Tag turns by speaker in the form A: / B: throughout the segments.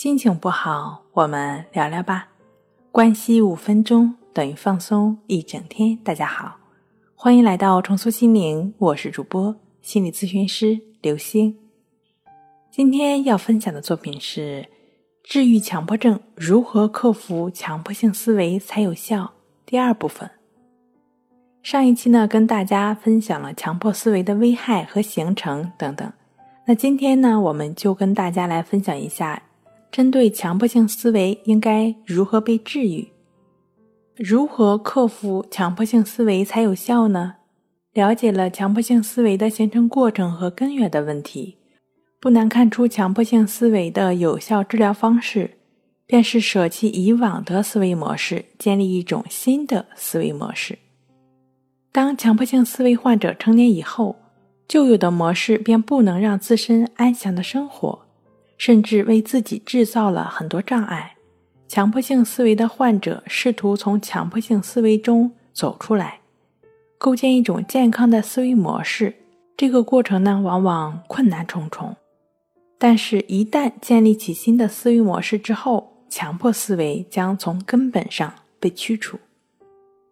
A: 心情不好，我们聊聊吧。关系五分钟等于放松一整天。大家好，欢迎来到重塑心灵，我是主播心理咨询师刘星。今天要分享的作品是《治愈强迫症：如何克服强迫性思维才有效》第二部分。上一期呢，跟大家分享了强迫思维的危害和形成等等。那今天呢，我们就跟大家来分享一下。针对强迫性思维，应该如何被治愈？如何克服强迫性思维才有效呢？了解了强迫性思维的形成过程和根源的问题，不难看出强迫性思维的有效治疗方式，便是舍弃以往的思维模式，建立一种新的思维模式。当强迫性思维患者成年以后，旧有的模式便不能让自身安详的生活。甚至为自己制造了很多障碍。强迫性思维的患者试图从强迫性思维中走出来，构建一种健康的思维模式。这个过程呢，往往困难重重。但是，一旦建立起新的思维模式之后，强迫思维将从根本上被驱除。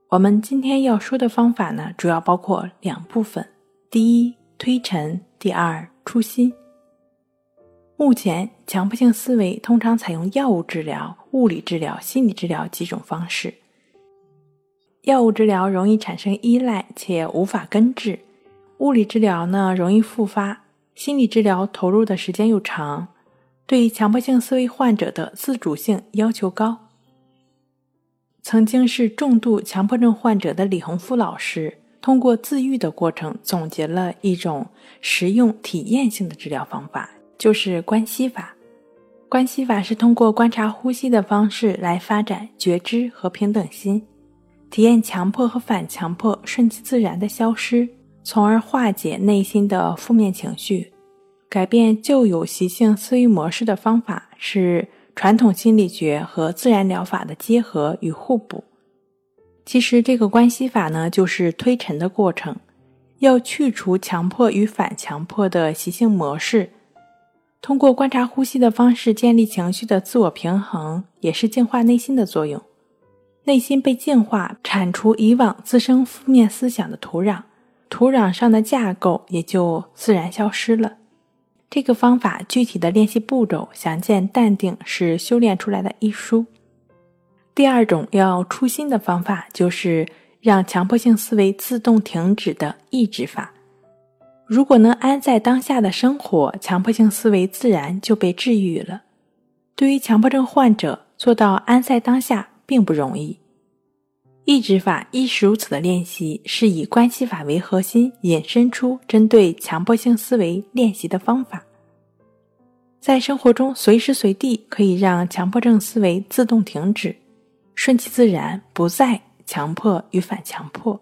A: 我们今天要说的方法呢，主要包括两部分：第一，推陈；第二，初心。目前，强迫性思维通常采用药物治疗、物理治疗、心理治疗几种方式。药物治疗容易产生依赖且无法根治，物理治疗呢容易复发，心理治疗投入的时间又长，对强迫性思维患者的自主性要求高。曾经是重度强迫症患者的李洪夫老师，通过自愈的过程，总结了一种实用体验性的治疗方法。就是关系法，关系法是通过观察呼吸的方式来发展觉知和平等心，体验强迫和反强迫顺其自然的消失，从而化解内心的负面情绪。改变旧有习性思维模式的方法是传统心理学和自然疗法的结合与互补。其实这个关系法呢，就是推陈的过程，要去除强迫与反强迫的习性模式。通过观察呼吸的方式建立情绪的自我平衡，也是净化内心的作用。内心被净化，铲除以往滋生负面思想的土壤，土壤上的架构也就自然消失了。这个方法具体的练习步骤，详见《淡定是修炼出来的》一书。第二种要初心的方法，就是让强迫性思维自动停止的抑制法。如果能安在当下的生活，强迫性思维自然就被治愈了。对于强迫症患者，做到安在当下并不容易。抑制法亦是如此的练习，是以关系法为核心，引申出针对强迫性思维练习的方法。在生活中，随时随地可以让强迫症思维自动停止，顺其自然，不再强迫与反强迫。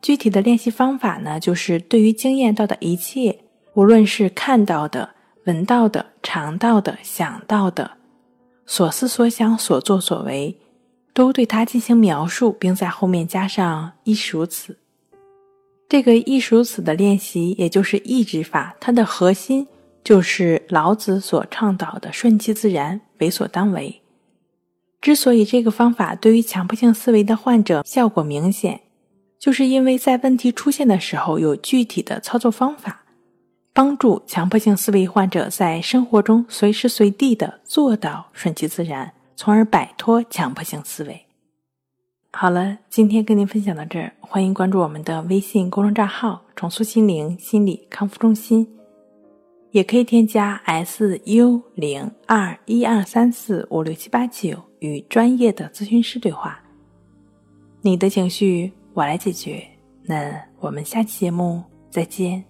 A: 具体的练习方法呢，就是对于经验到的一切，无论是看到的、闻到的、尝到的、想到的，所思所想、所作所为，都对它进行描述，并在后面加上“亦如此”。这个“亦如此”的练习，也就是抑制法，它的核心就是老子所倡导的“顺其自然，为所当为”。之所以这个方法对于强迫性思维的患者效果明显，就是因为在问题出现的时候有具体的操作方法，帮助强迫性思维患者在生活中随时随地的做到顺其自然，从而摆脱强迫性思维。好了，今天跟您分享到这儿，欢迎关注我们的微信公众账号“重塑心灵心理康复中心”，也可以添加 s u 零二一二三四五六七八九与专业的咨询师对话，你的情绪。我来解决，那我们下期节目再见。